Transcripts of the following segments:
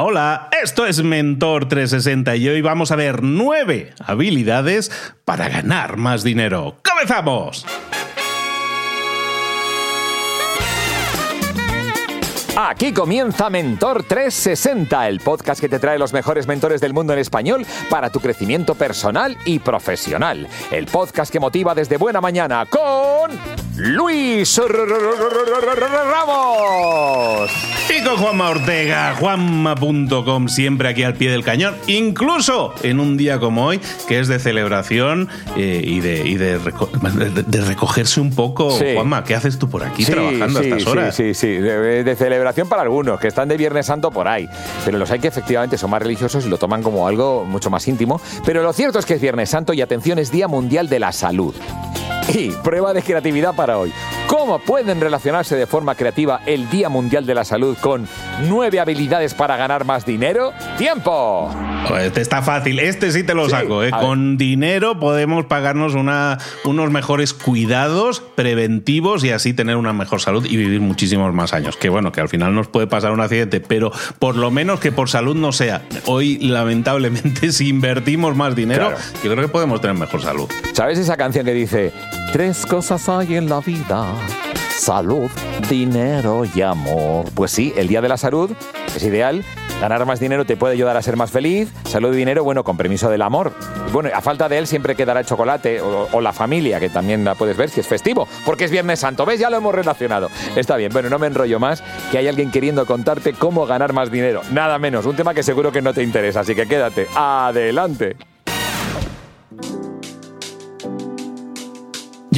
Hola, esto es Mentor 360 y hoy vamos a ver nueve habilidades para ganar más dinero. ¡Comenzamos! Aquí comienza Mentor 360, el podcast que te trae los mejores mentores del mundo en español para tu crecimiento personal y profesional. El podcast que motiva desde buena mañana con Luis Ramos. Y con Juanma Ortega, juanma.com, siempre aquí al pie del cañón, incluso en un día como hoy, que es de celebración eh, y, de, recogerse un poco. Juanma, ¿qué haces tú por aquí trabajando a estas horas? Sí, sí, sí, de celebración para algunos, que están de Viernes Santo por ahí. Pero los hay que efectivamente son más religiosos y lo toman como algo mucho más íntimo. Pero lo cierto es que es Viernes Santo y atención, es Día Mundial de la Salud. Y prueba de creatividad para hoy. ¿Cómo pueden relacionarse de forma creativa el Día Mundial de la Salud con nueve habilidades para ganar más dinero? ¡Tiempo! Este está fácil, este sí te lo saco. ¿eh? Con dinero podemos pagarnos una, unos mejores cuidados preventivos y así tener una mejor salud y vivir muchísimos más años. Que bueno, que al final nos puede pasar un accidente, pero por lo menos que por salud no sea. Hoy, lamentablemente, si invertimos más dinero, yo creo que podemos tener mejor salud. ¿Sabes esa canción que dice, tres cosas hay en la vida? Salud, dinero y amor. Pues sí, el Día de la Salud es ideal. Ganar más dinero te puede ayudar a ser más feliz. Salud y dinero, bueno, con permiso del amor. Bueno, a falta de él siempre quedará chocolate o, la familia, que también la puedes ver si es festivo, porque es Viernes Santo. ¿Ves? Ya lo hemos relacionado. Está bien, bueno, no me enrollo más, que hay alguien queriendo contarte cómo ganar más dinero. Nada menos, un tema que seguro que no te interesa, así que quédate. Adelante.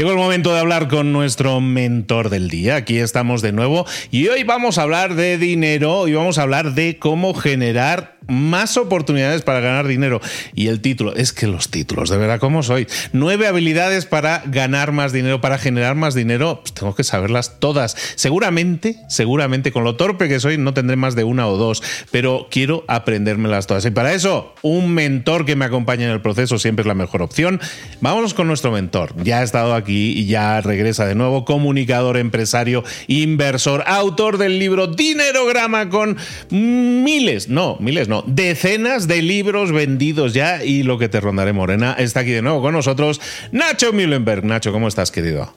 Llegó el momento de hablar con nuestro mentor del día. Aquí estamos de nuevo y hoy vamos a hablar de dinero y vamos a hablar de cómo generar más oportunidades para ganar dinero. Y el título, es que los títulos, de verdad, ¿cómo soy? Nueve habilidades para ganar más dinero, para generar más dinero, pues tengo que saberlas todas. Seguramente, seguramente, con lo torpe que soy, no tendré más de una o dos, pero quiero aprendérmelas todas. Y para eso, un mentor que me acompañe en el proceso siempre es la mejor opción. Vámonos con nuestro mentor. Ya ha estado aquí y ya regresa de nuevo, comunicador, empresario, inversor, autor del libro Dinerograma con miles, no, miles no, decenas de libros vendidos ya y lo que te rondaré morena está aquí de nuevo con nosotros Nacho Mühlenberg. Nacho, ¿cómo estás, querido?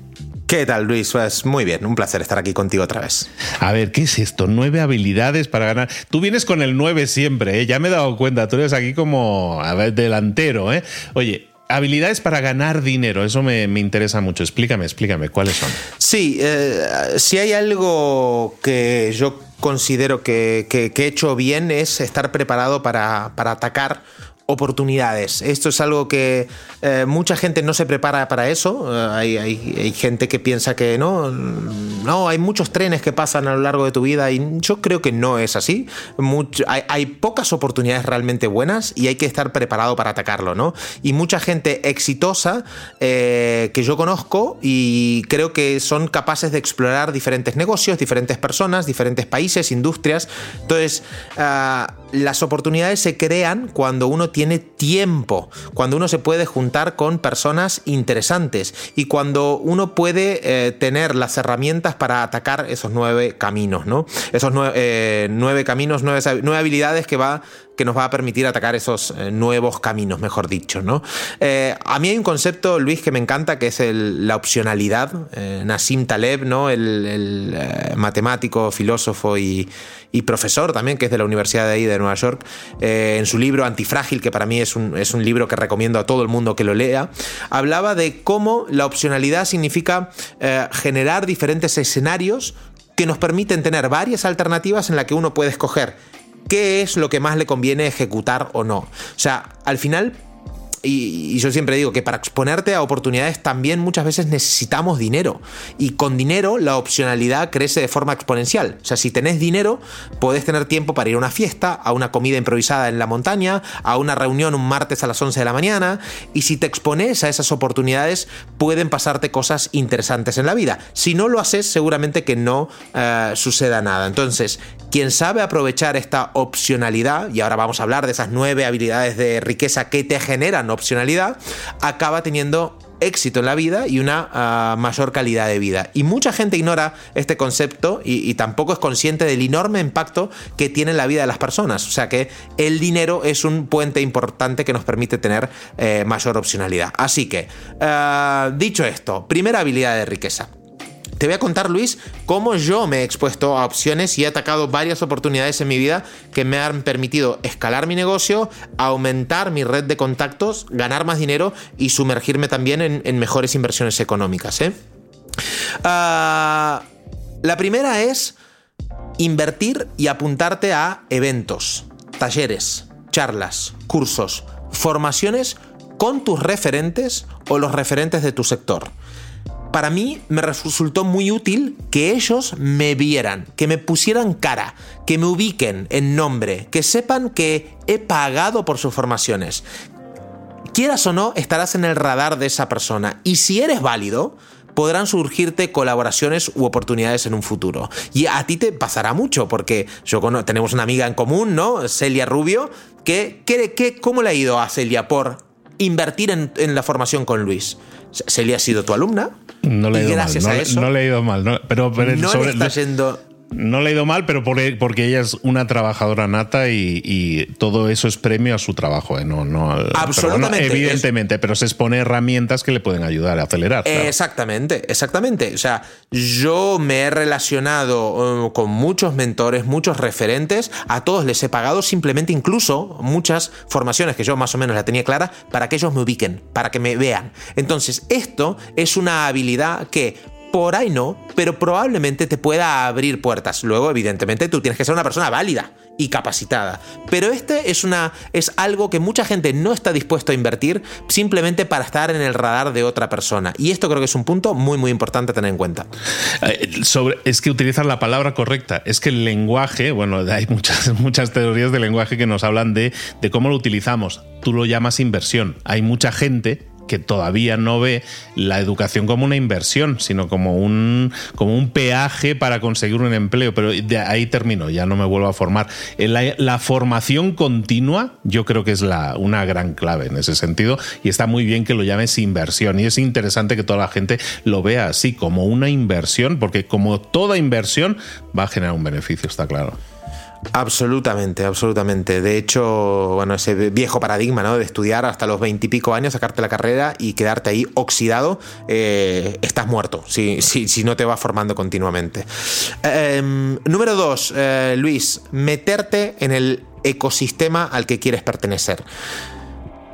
¿Qué tal, Luis? Pues muy bien, un placer estar aquí contigo otra vez. A ver, ¿qué es esto? Nueve habilidades para ganar. Tú vienes con el nueve siempre, ¿eh? ya me he dado cuenta, tú eres aquí como a ver, delantero. ¿eh? Oye, habilidades para ganar dinero, eso me, interesa mucho. Explícame, explícame, ¿cuáles son? Sí, eh, si hay algo que yo considero que, he hecho bien es estar preparado para, para atacar oportunidades. Esto es algo que eh, mucha gente no se prepara para eso. Eh, hay, gente que piensa que no, no, hay muchos trenes que pasan a lo largo de tu vida y yo creo que no es así. hay, pocas oportunidades realmente buenas y hay que estar preparado para atacarlo, ¿no? Y mucha gente exitosa eh, que yo conozco y creo que son capaces de explorar diferentes negocios, diferentes personas, diferentes países, industrias. Entonces, ah, las oportunidades se crean cuando uno tiene tiempo, cuando uno se puede juntar con personas interesantes y cuando uno puede eh, tener las herramientas para atacar esos nueve caminos, ¿no? Esos eh, nueve, caminos, nueve habilidades que va que nos va a permitir atacar esos eh, nuevos caminos, mejor dicho. ¿no? Eh, a mí hay un concepto, Luis, que me encanta, que es la opcionalidad. Eh, Nassim Taleb, ¿no? el, matemático, filósofo y, profesor también, que es de la Universidad de ahí de Nueva York, en su libro Antifrágil, que para mí es un, es un libro que recomiendo a todo el mundo que lo lea, hablaba de cómo la opcionalidad significa generar diferentes escenarios que nos permiten tener varias alternativas en las que uno puede escoger qué es lo que más le conviene ejecutar o no. O sea, al final y, yo siempre digo que para exponerte a oportunidades también muchas veces necesitamos dinero. Y con dinero la opcionalidad crece de forma exponencial. O sea, si tenés dinero, podés tener tiempo para ir a una fiesta, a una comida improvisada en la montaña, a una reunión un martes a las 11 de la mañana. Y si te expones a esas oportunidades, pueden pasarte cosas interesantes en la vida. Si no lo haces, seguramente que no eh, suceda nada. Entonces, quien sabe aprovechar esta opcionalidad, y ahora vamos a hablar de esas nueve habilidades de riqueza que te generan opcionalidad, acaba teniendo éxito en la vida y una ah, mayor calidad de vida. Y mucha gente ignora este concepto y, tampoco es consciente del enorme impacto que tiene en la vida de las personas. O sea que el dinero es un puente importante que nos permite tener eh, mayor opcionalidad. Así que, ah, dicho esto, primera habilidad de riqueza. Te voy a contar, Luis, cómo yo me he expuesto a opciones y he atacado varias oportunidades en mi vida que me han permitido escalar mi negocio, aumentar mi red de contactos, ganar más dinero y sumergirme también en, mejores inversiones económicas. ¿eh? Ah, la primera es invertir y apuntarte a eventos, talleres, charlas, cursos, formaciones con tus referentes o los referentes de tu sector para mí me resultó muy útil que ellos me vieran, que me pusieran cara, que me ubiquen en nombre, que sepan que he pagado por sus formaciones. Quieras o no, estarás en el radar de esa persona. Y si eres válido, podrán surgirte colaboraciones u oportunidades en un futuro. Y a ti te pasará mucho, porque yo tenemos una amiga en común, ¿no? Celia Rubio, que, que, ¿cómo le ha ido a Celia por invertir en, en la formación con Luis? Celia ha sido tu alumna, no le he ido mal. No, no, le he ido mal. pero, pero no le está yendo no le ha ido mal, pero porque ella es una trabajadora nata y, todo eso es premio a su trabajo. ¿eh? No, no, Absolutamente. evidentemente, pero se expone herramientas que le pueden ayudar a acelerar. Exactamente, exactamente. O sea, yo me he relacionado uh, con muchos mentores, muchos referentes, a todos les he pagado simplemente incluso muchas formaciones que yo más o menos la tenía clara para que ellos me ubiquen, para que me vean. Entonces, esto es una habilidad que por ahí no, pero probablemente te pueda abrir puertas. Luego, evidentemente, tú tienes que ser una persona válida y capacitada. Pero este es una es algo que mucha gente no está dispuesto a invertir simplemente para estar en el radar de otra persona. Y esto creo que es un punto muy muy importante a tener en cuenta. Eh, es que utilizas la palabra correcta. Es que el lenguaje, bueno, hay muchas, muchas teorías de lenguaje que nos hablan de, de cómo lo utilizamos. Tú lo llamas inversión. Hay mucha gente que todavía no ve la educación como una inversión, sino como un, como un peaje para conseguir un empleo. Pero de ahí termino, ya no me vuelvo a formar. Eh, la, formación continua yo creo que es la, una gran clave en ese sentido y está muy bien que lo llames inversión y es interesante que toda la gente lo vea así, como una inversión, porque como toda inversión va a generar un beneficio, está claro. Absolutamente, absolutamente. De hecho, bueno, ese viejo paradigma, ¿no? De estudiar hasta los veintipico años, sacarte la carrera y quedarte ahí oxidado, eh, estás muerto si, si, no te vas formando continuamente. Em, número dos, eh, Luis, meterte en el ecosistema al que quieres pertenecer.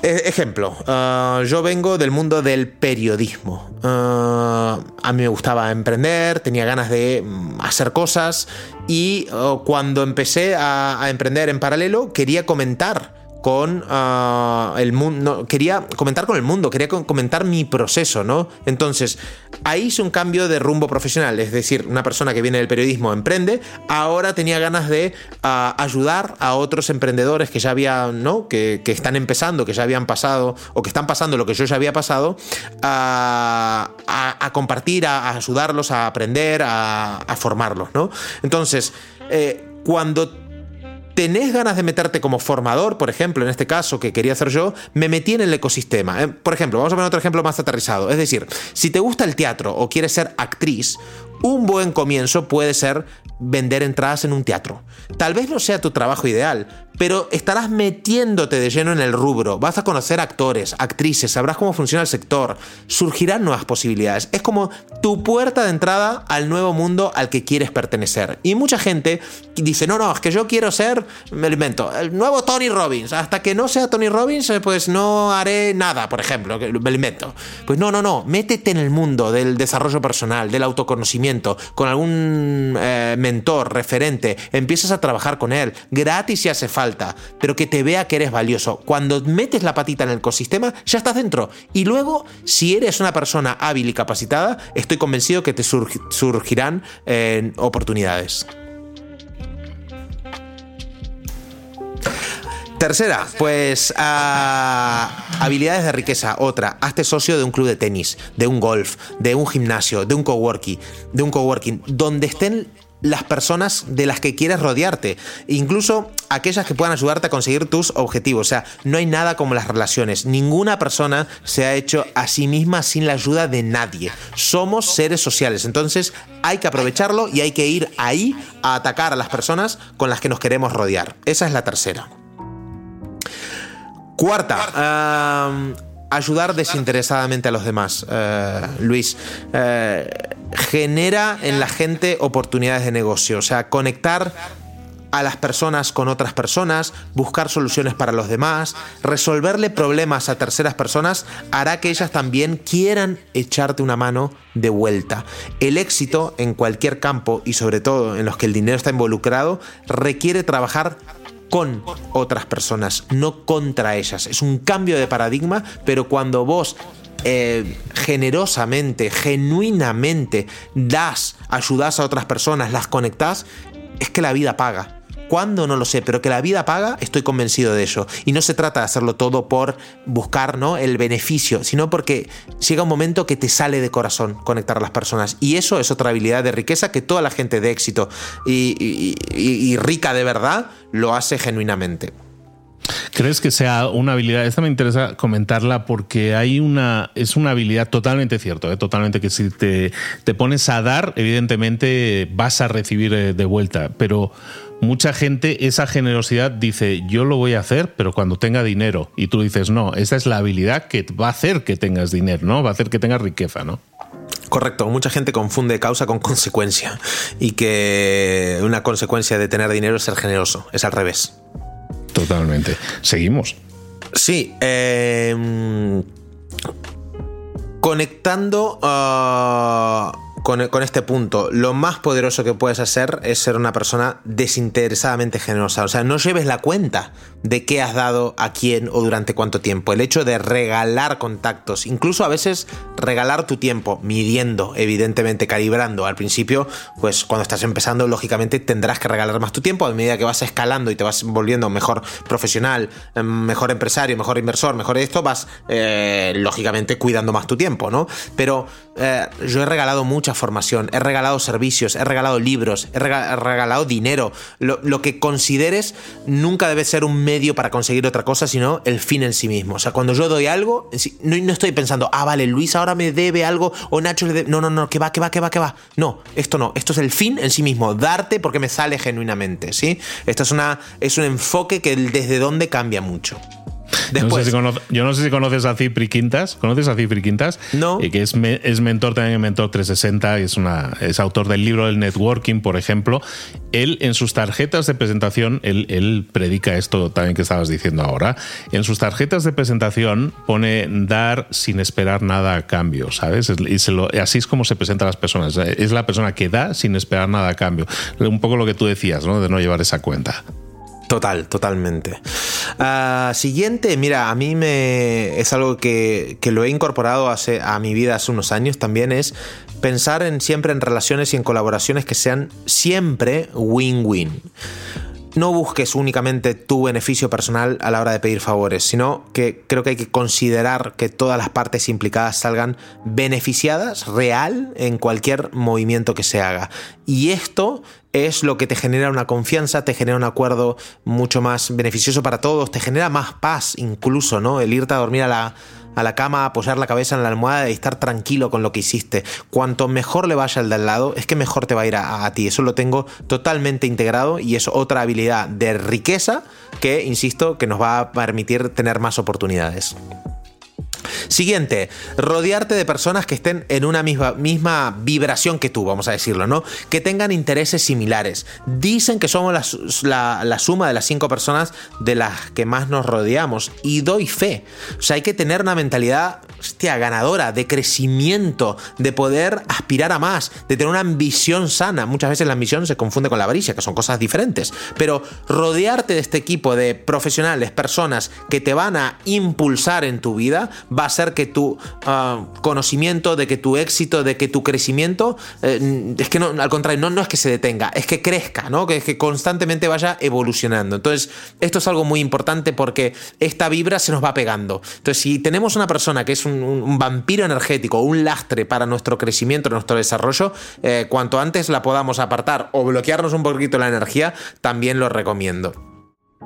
E, ejemplo, uh, yo vengo del mundo del periodismo. Uh, a mí me gustaba emprender, tenía ganas de mm, hacer cosas y uh, cuando empecé a emprender en paralelo quería comentar con ah, el mundo, quería comentar con el mundo, quería comentar mi proceso, ¿no? Entonces, ahí hice un cambio de rumbo profesional, es decir, una persona que viene del periodismo emprende, ahora tenía ganas de ah, ayudar a otros emprendedores que ya habían, ¿no? Que, están empezando, que ya habían pasado, o que están pasando lo que yo ya había pasado, a, compartir, a, ayudarlos a aprender, a, formarlos, ¿no? Entonces, eh, cuando tenés ganas de meterte como formador, por ejemplo, en este caso que quería hacer yo, me metí en el ecosistema. Eh, por ejemplo, vamos a poner otro ejemplo más aterrizado. Es decir, si te gusta el teatro o quieres ser actriz, un buen comienzo puede ser vender entradas en un teatro. Tal vez no sea tu trabajo ideal, pero estarás metiéndote de lleno en el rubro, vas a conocer actores, actrices, sabrás cómo funciona el sector, surgirán nuevas posibilidades. Es como tu puerta de entrada al nuevo mundo al que quieres pertenecer. Y mucha gente dice, no, no, es que yo quiero ser, me invento, el nuevo Tony Robbins. Hasta que no sea Tony Robbins, eh, pues no haré nada, por ejemplo, me invento. Pues no, no, no, métete en el mundo del desarrollo personal, del autoconocimiento, con algún eh, mentor, referente, empiezas a trabajar con él, gratis si hace falta pero que te vea que eres valioso. Cuando metes la patita en el ecosistema, ya estás dentro. Y luego, si eres una persona hábil y capacitada, estoy convencido que te surgirán eh, oportunidades. Tercera, pues habilidades de riqueza. Otra, hazte socio de un club de tenis, de un golf, de un gimnasio, de un coworking, de un coworking, donde estén las personas de las que quieres rodearte, incluso aquellas que puedan ayudarte a conseguir tus objetivos. O sea, no hay nada como las relaciones. Ninguna persona se ha hecho a sí misma sin la ayuda de nadie. Somos seres sociales, entonces hay que aprovecharlo y hay que ir ahí a atacar a las personas con las que nos queremos rodear. Esa es la tercera. Cuarta, ayudar desinteresadamente a los demás, eh, Luis. Eh, genera en la gente oportunidades de negocio, o sea, conectar a las personas con otras personas, buscar soluciones para los demás, resolverle problemas a terceras personas hará que ellas también quieran echarte una mano de vuelta. El éxito en cualquier campo y sobre todo en los que el dinero está involucrado requiere trabajar con otras personas, no contra ellas. Es un cambio de paradigma, pero cuando vos eh, generosamente, genuinamente das, ayudas a otras personas, las conectás, es que la vida paga. ¿Cuándo? No lo sé, pero que la vida paga, estoy convencido de ello. Y no se trata de hacerlo todo por buscar ¿no? el beneficio, sino porque llega un momento que te sale de corazón conectar a las personas. Y eso es otra habilidad de riqueza que toda la gente de éxito y, rica de verdad lo hace genuinamente. ¿Crees que sea una habilidad? Esta me interesa comentarla porque hay una. Es una habilidad totalmente cierto, ¿eh? totalmente que si te, te pones a dar, evidentemente vas a recibir eh, de vuelta. Pero mucha gente esa generosidad dice, yo lo voy a hacer, pero cuando tenga dinero. Y tú dices, no, esa es la habilidad que va a hacer que tengas dinero, ¿no? Va a hacer que tengas riqueza, ¿no? Correcto, mucha gente confunde causa con consecuencia y que una consecuencia de tener dinero es ser generoso, es al revés. Totalmente. Seguimos. Sí, em, conectando a con, este punto, lo más poderoso que puedes hacer es ser una persona desinteresadamente generosa. O sea, no lleves la cuenta de qué has dado a quién o durante cuánto tiempo. El hecho de regalar contactos, incluso a veces regalar tu tiempo, midiendo, evidentemente, calibrando. Al principio, pues cuando estás empezando, lógicamente tendrás que regalar más tu tiempo. A medida que vas escalando y te vas volviendo mejor profesional, em, mejor empresario, mejor inversor, mejor esto, vas, eh, lógicamente, cuidando más tu tiempo, ¿no? Pero eh, yo he regalado mucha formación, he regalado servicios, he regalado libros, he regalado dinero. Lo, que consideres nunca debe ser un medio para conseguir otra cosa, sino el fin en sí mismo. O sea, cuando yo doy algo, no, no estoy pensando, ah, vale, Luis ahora me debe algo o Nacho le debe. No, no, no, que va, que va, que va, que va. No, esto no. Esto es el fin en sí mismo. Darte porque me sale genuinamente, ¿sí? Esto es, una, es un enfoque que desde dónde cambia mucho yo no sé si conoces a Cipri Quintas. ¿Conoces a Cipri Quintas? No. Eh, que es, es mentor también en Mentor 360 y es, una, es autor del libro del networking, por ejemplo. Él, en sus tarjetas de presentación, él, él predica esto también que estabas diciendo ahora. En sus tarjetas de presentación pone dar sin esperar nada a cambio, ¿sabes? Y se lo, así es como se presenta a las personas. Es la persona que da sin esperar nada a cambio. Un poco lo que tú decías, ¿no? De no llevar esa cuenta. Total, totalmente. Ah, siguiente, mira, a mí me es algo que, que, lo he incorporado hace, a mi vida hace unos años también, es pensar en, siempre en relaciones y en colaboraciones que sean siempre win-win no busques únicamente tu beneficio personal a la hora de pedir favores, sino que creo que hay que considerar que todas las partes implicadas salgan beneficiadas real en cualquier movimiento que se haga. Y esto es lo que te genera una confianza, te genera un acuerdo mucho más beneficioso para todos, te genera más paz incluso, ¿no? El irte a dormir a la a la cama, apoyar la cabeza en la almohada y estar tranquilo con lo que hiciste. Cuanto mejor le vaya al de al lado, es que mejor te va a ir a, ti. Eso lo tengo totalmente integrado y es otra habilidad de riqueza que, insisto, que nos va a permitir tener más oportunidades. Siguiente, rodearte de personas que estén en una misma, misma vibración que tú, vamos a decirlo, ¿no? Que tengan intereses similares. Dicen que somos la, la, suma de las cinco personas de las que más nos rodeamos y doy fe. O sea, hay que tener una mentalidad hostia, ganadora, de crecimiento, de poder aspirar a más, de tener una ambición sana. Muchas veces la ambición se confunde con la avaricia, que son cosas diferentes. Pero rodearte de este equipo de profesionales, personas que te van a impulsar en tu vida, va a hacer que tu ah, conocimiento, de que tu éxito, de que tu crecimiento, eh, es que no, al contrario, no, no es que se detenga, es que crezca, ¿no? Que, es que constantemente vaya evolucionando. Entonces, esto es algo muy importante porque esta vibra se nos va pegando. Entonces, si tenemos una persona que es un, vampiro energético, un lastre para nuestro crecimiento, nuestro desarrollo, eh, cuanto antes la podamos apartar o bloquearnos un poquito la energía, también lo recomiendo.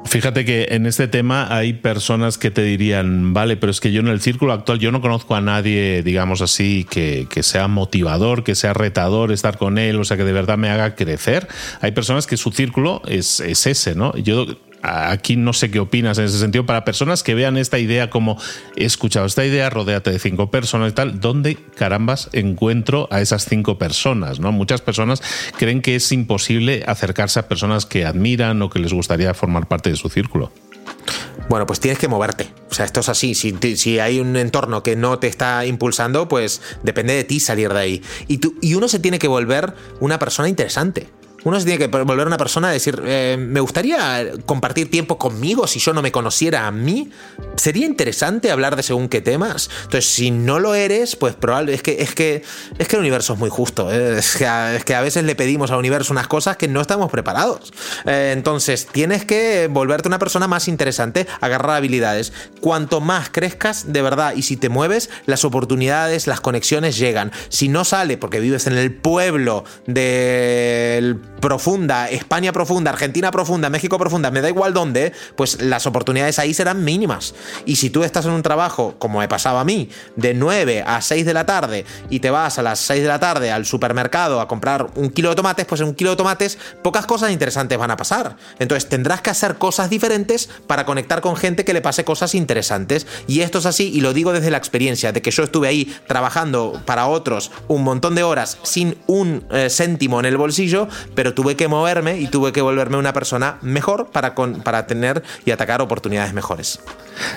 Fíjate que en este tema hay personas que te dirían, vale, pero es que yo en el círculo actual yo no conozco a nadie, digamos así, que, sea motivador, que sea retador estar con él, o sea, que de verdad me haga crecer. Hay personas que su círculo es, es ese, ¿no? Yo aquí no sé qué opinas en ese sentido, para personas que vean esta idea como he escuchado esta idea, rodéate de cinco personas y tal, ¿dónde carambas encuentro a esas cinco personas? ¿no? Muchas personas creen que es imposible acercarse a personas que admiran o que les gustaría formar parte de su círculo. Bueno, pues tienes que moverte. O sea, esto es así. Si, si, hay un entorno que no te está impulsando, pues depende de ti salir de ahí. Y, tú, y uno se tiene que volver una persona interesante. Uno se tiene que volver una persona a decir, eh, me gustaría compartir tiempo conmigo si yo no me conociera a mí. Sería interesante hablar de según qué temas. Entonces, si no lo eres, pues probable, es que, es que, es que el universo es muy justo. ¿eh? Es, que a, veces le pedimos al universo unas cosas que no estamos preparados. Eh, entonces, tienes que volverte una persona más interesante, agarrar habilidades. Cuanto más crezcas, de verdad, y si te mueves, las oportunidades, las conexiones llegan. Si no sale porque vives en el pueblo del profunda, España profunda, Argentina profunda, México profunda, me da igual dónde, pues las oportunidades ahí serán mínimas. Y si tú estás en un trabajo, como me pasaba a mí, de 9 a 6 de la tarde y te vas a las 6 de la tarde al supermercado a comprar un kilo de tomates, pues en un kilo de tomates pocas cosas interesantes van a pasar. Entonces tendrás que hacer cosas diferentes para conectar con gente que le pase cosas interesantes. Y esto es así, y lo digo desde la experiencia de que yo estuve ahí trabajando para otros un montón de horas sin un eh, céntimo en el bolsillo, pero tuve que moverme y tuve que volverme una persona mejor para, para tener y atacar oportunidades mejores.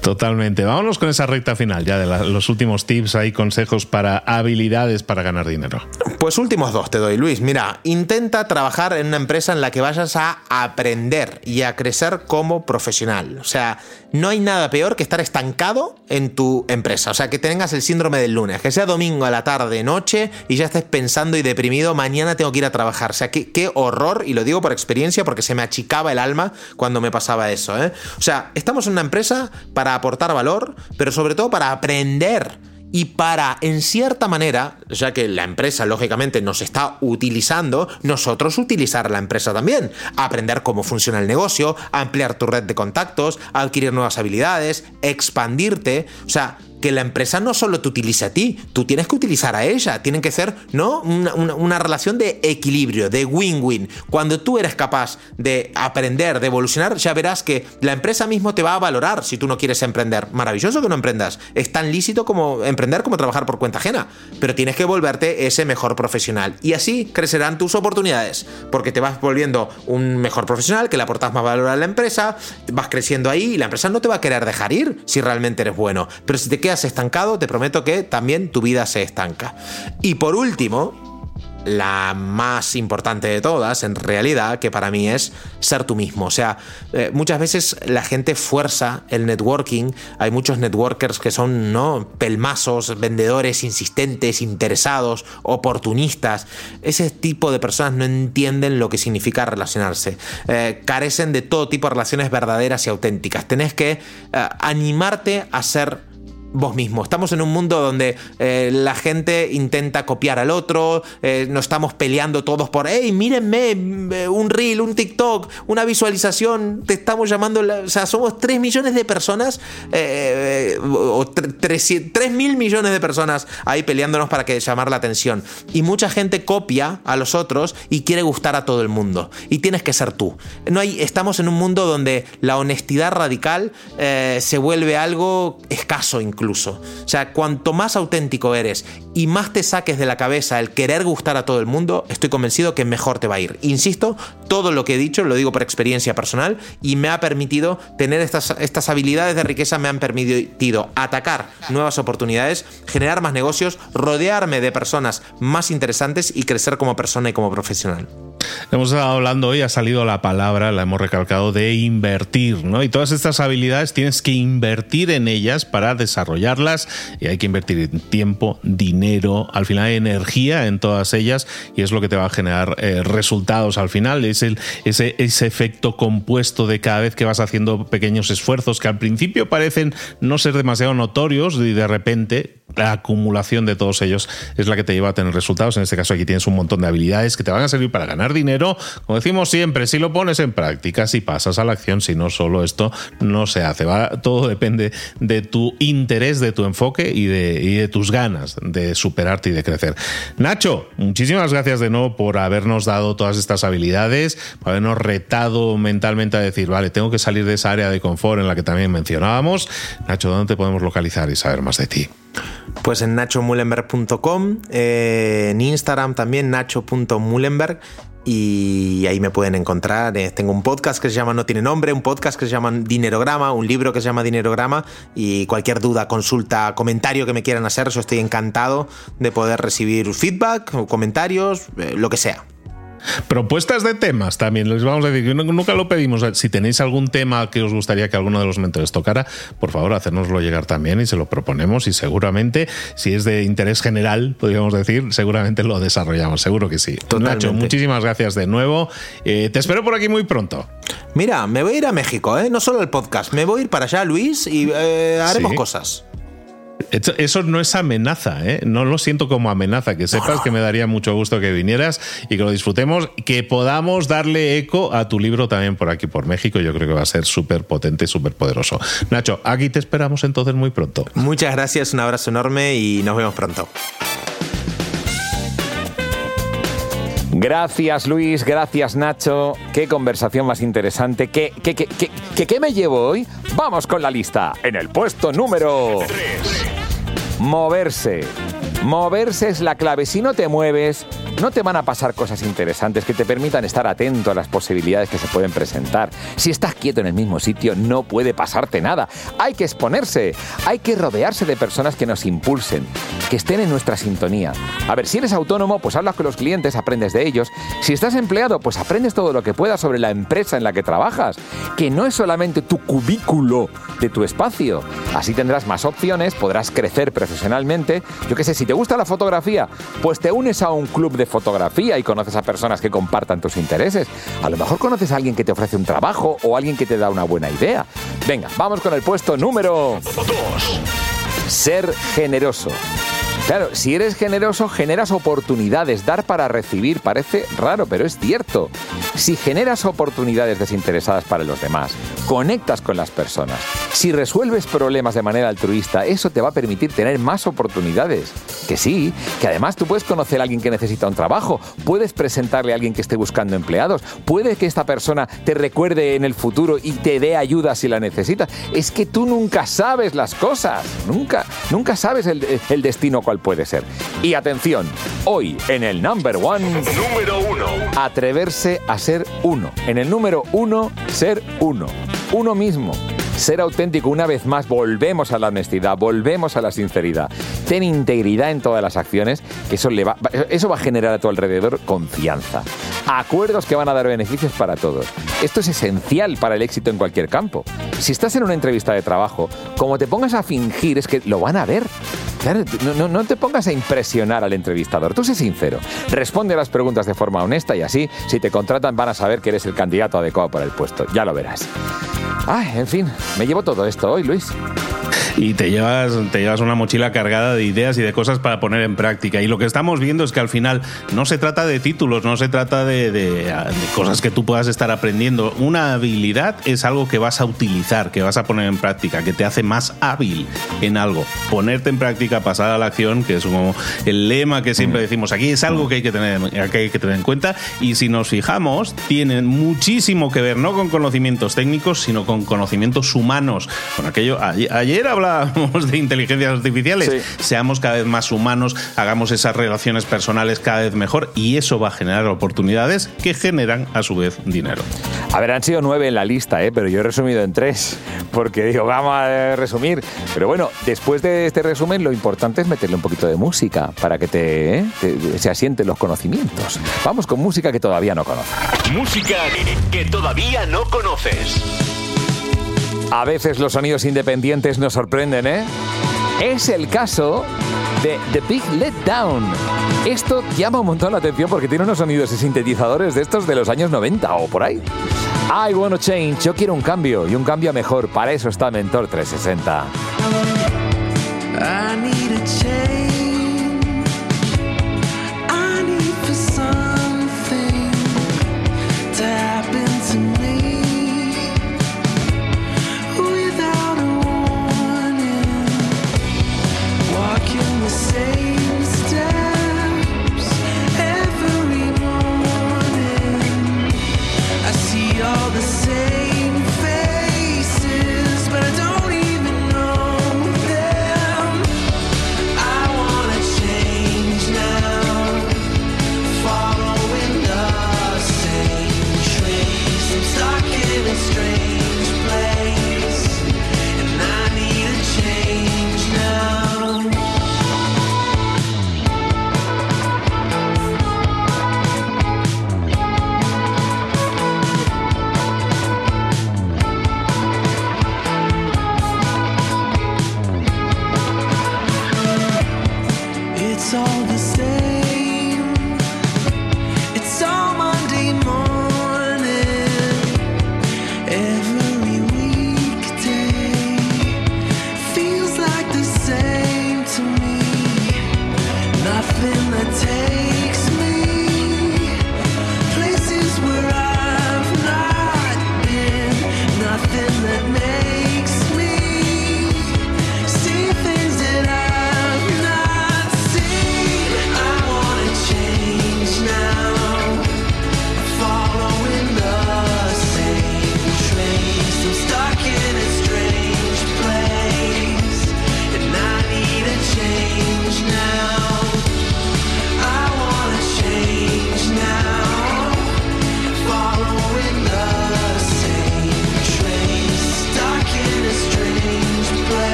Totalmente. Vámonos con esa recta final ya de los últimos tips, hay consejos para habilidades para ganar dinero. Pues últimos dos te doy, Luis. Mira, intenta trabajar en una empresa en la que vayas a aprender y a crecer como profesional. O sea, no hay nada peor que estar estancado en tu empresa. O sea, que tengas el síndrome del lunes, que sea domingo a la tarde, noche y ya estés pensando y deprimido, mañana tengo que ir a trabajar. O sea, qué, qué horror, y lo digo por experiencia porque se me achicaba el alma cuando me pasaba eso. ¿eh? O sea, estamos en una empresa para aportar valor, pero sobre todo para aprender y para, en cierta manera, ya que la empresa lógicamente nos está utilizando, nosotros utilizar la empresa también. Aprender cómo funciona el negocio, ampliar tu red de contactos, adquirir nuevas habilidades, expandirte. O sea, que la empresa no solo te utilice a ti, tú tienes que utilizar a ella. Tienen que ser, ¿no? Una, relación de equilibrio, de win-win. Cuando tú eres capaz de aprender, de evolucionar, ya verás que la empresa mismo te va a valorar si tú no quieres emprender. Maravilloso que no emprendas. Es tan lícito como emprender como trabajar por cuenta ajena. Pero tienes que volverte ese mejor profesional. Y así crecerán tus oportunidades. Porque te vas volviendo un mejor profesional, que le aportas más valor a la empresa, vas creciendo ahí y la empresa no te va a querer dejar ir si realmente eres bueno. Pero si te estancado, te prometo que también tu vida se estanca. Y por último, la más importante de todas, en realidad, que para mí es ser tú mismo. O sea, eh, muchas veces la gente fuerza el networking. Hay muchos networkers que son, ¿no? Pelmazos, vendedores insistentes, interesados, oportunistas. Ese tipo de personas no entienden lo que significa relacionarse. Eh, carecen de todo tipo de relaciones verdaderas y auténticas. Tenés que eh, animarte a ser vos mismo. Estamos en un mundo donde eh, la gente intenta copiar al otro, eh, nos estamos peleando todos por, hey, mírenme, eh, un reel, un TikTok, una visualización, te estamos llamando, o sea, somos 3 millones de personas, o 3 mil millones de personas ahí peleándonos para que llamar la atención. Y mucha gente copia a los otros y quiere gustar a todo el mundo. Y tienes que ser tú. No hay, estamos en un mundo donde la honestidad radical se vuelve algo escaso incluso incluso. O sea, cuanto más auténtico eres y más te saques de la cabeza el querer gustar a todo el mundo, estoy convencido que mejor te va a ir. Insisto, todo lo que he dicho lo digo por experiencia personal y me ha permitido tener estas, estas habilidades de riqueza, me han permitido atacar nuevas oportunidades, generar más negocios, rodearme de personas más interesantes y crecer como persona y como profesional. Hemos estado hablando hoy, ha salido la palabra, la hemos recalcado, de invertir, ¿no? Y todas estas habilidades tienes que invertir en ellas para desarrollarlas y hay que invertir tiempo, dinero, al final energía en todas ellas y es lo que te va a generar eh, resultados al final. Es el, ese, ese efecto compuesto de cada vez que vas haciendo pequeños esfuerzos que al principio parecen no ser demasiado notorios y de repente la acumulación de todos ellos es la que te lleva a tener resultados. En este caso aquí tienes un montón de habilidades que te van a servir para ganar dinero. Como decimos siempre, si lo pones en práctica, si pasas a la acción, si no solo esto no se hace. Todo depende de tu interés, de tu enfoque y de, y de tus ganas de superarte y de crecer. Nacho, muchísimas gracias de nuevo por habernos dado todas estas habilidades, por habernos retado mentalmente a decir, vale, tengo que salir de esa área de confort en la que también mencionábamos. Nacho, ¿dónde te podemos localizar y saber más de ti? Pues en nachomulenberg.com, eh, en Instagram también nacho.mulenberg y ahí me pueden encontrar. Eh, tengo un podcast que se llama No tiene nombre, un podcast que se llama Dinerograma, un libro que se llama Dinerograma y cualquier duda, consulta, comentario que me quieran hacer, eso estoy encantado de poder recibir feedback comentarios, eh, lo que sea. Propuestas de temas también, les vamos a decir, nunca lo pedimos. Si tenéis algún tema que os gustaría que alguno de los mentores tocara, por favor, hacérnoslo llegar también y se lo proponemos y seguramente, si es de interés general, podríamos decir, seguramente lo desarrollamos, seguro que sí. Nacho, muchísimas gracias de nuevo. Eh, te espero por aquí muy pronto. Mira, me voy a ir a México, ¿eh? no solo el podcast, me voy a ir para allá, Luis, y eh, haremos cosas. Eso no es amenaza, ¿eh? no lo siento como amenaza, que sepas que me daría mucho gusto que vinieras y que lo disfrutemos, que podamos darle eco a tu libro también por aquí, por México, yo creo que va a ser súper potente, súper poderoso. Nacho, aquí te esperamos entonces muy pronto. Muchas gracias, un abrazo enorme y nos vemos pronto. Gracias Luis, gracias Nacho. Qué conversación más interesante. ¿Qué, qué, qué, qué, qué me llevo hoy? Vamos con la lista. En el puesto número... 3. Moverse. Moverse es la clave. Si no te mueves, no te van a pasar cosas interesantes que te permitan estar atento a las posibilidades que se pueden presentar. Si estás quieto en el mismo sitio, no puede pasarte nada. Hay que exponerse, hay que rodearse de personas que nos impulsen, que estén en nuestra sintonía. A ver, si eres autónomo, pues hablas con los clientes, aprendes de ellos. Si estás empleado, pues aprendes todo lo que puedas sobre la empresa en la que trabajas, que no es solamente tu cubículo de tu espacio. Así tendrás más opciones, podrás crecer profesionalmente. Yo qué sé, si te gusta la fotografía, pues te unes a un club de fotografía y conoces a personas que compartan tus intereses. A lo mejor conoces a alguien que te ofrece un trabajo o alguien que te da una buena idea. Venga, vamos con el puesto número 2. Ser generoso. Claro, si eres generoso, generas oportunidades. Dar para recibir parece raro, pero es cierto. Si generas oportunidades desinteresadas para los demás, conectas con las personas, si resuelves problemas de manera altruista, eso te va a permitir tener más oportunidades. Que sí, que además tú puedes conocer a alguien que necesita un trabajo, puedes presentarle a alguien que esté buscando empleados, puede que esta persona te recuerde en el futuro y te dé ayuda si la necesitas. Es que tú nunca sabes las cosas, nunca, nunca sabes el, el destino cual puede ser. Y atención, hoy en el number one, número uno, atreverse a ser uno. En el número uno, ser uno. Uno mismo. Ser auténtico una vez más, volvemos a la honestidad, volvemos a la sinceridad. Ten integridad en todas las acciones, que eso, le va, eso va a generar a tu alrededor confianza. Acuerdos que van a dar beneficios para todos. Esto es esencial para el éxito en cualquier campo. Si estás en una entrevista de trabajo, como te pongas a fingir, es que lo van a ver. Claro, no, no, te pongas a impresionar al entrevistador, tú sé sincero. Responde a las preguntas de forma honesta y así, si te contratan, van a saber que eres el candidato adecuado para el puesto. Ya lo verás. Ay, en fin, me llevo todo esto hoy, Luis y te llevas, te llevas una mochila cargada de ideas y de cosas para poner en práctica. Y lo que estamos viendo es que al final no se trata de títulos, no se trata de, de, cosas que tú puedas estar aprendiendo. Una habilidad es algo que vas a utilizar, que vas a poner en práctica, que te hace más hábil en algo. Ponerte en práctica, pasar a la acción, que es como el lema que siempre decimos aquí, es algo que hay que tener, que hay que tener en cuenta. Y si nos fijamos, tienen muchísimo que ver, no con conocimientos técnicos, sino con conocimientos humanos. Con aquello, ayer, ayer hablaba hablábamos de inteligencias artificiales. Seamos cada vez más humanos, hagamos esas relaciones personales cada vez mejor y eso va a generar oportunidades que generan a su vez dinero. A ver, han sido nueve en la lista, ¿eh? pero yo he resumido en tres, porque digo, vamos a resumir. Pero bueno, después de este resumen, lo importante es meterle un poquito de música para que te, ¿eh? se asienten los conocimientos. Vamos con música que todavía no conoces. Música que todavía no conoces. A veces los sonidos independientes nos sorprenden, ¿eh? Es el caso de The Big Letdown. Esto llama un montón la atención porque tiene unos sonidos y sintetizadores de estos de los años 90 o por ahí. I wanna change, yo quiero un cambio y un cambio mejor. Para eso está Mentor 360.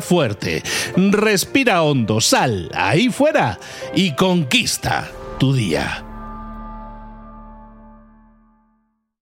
fuerte, respira hondo, sal ahí fuera y conquista tu día.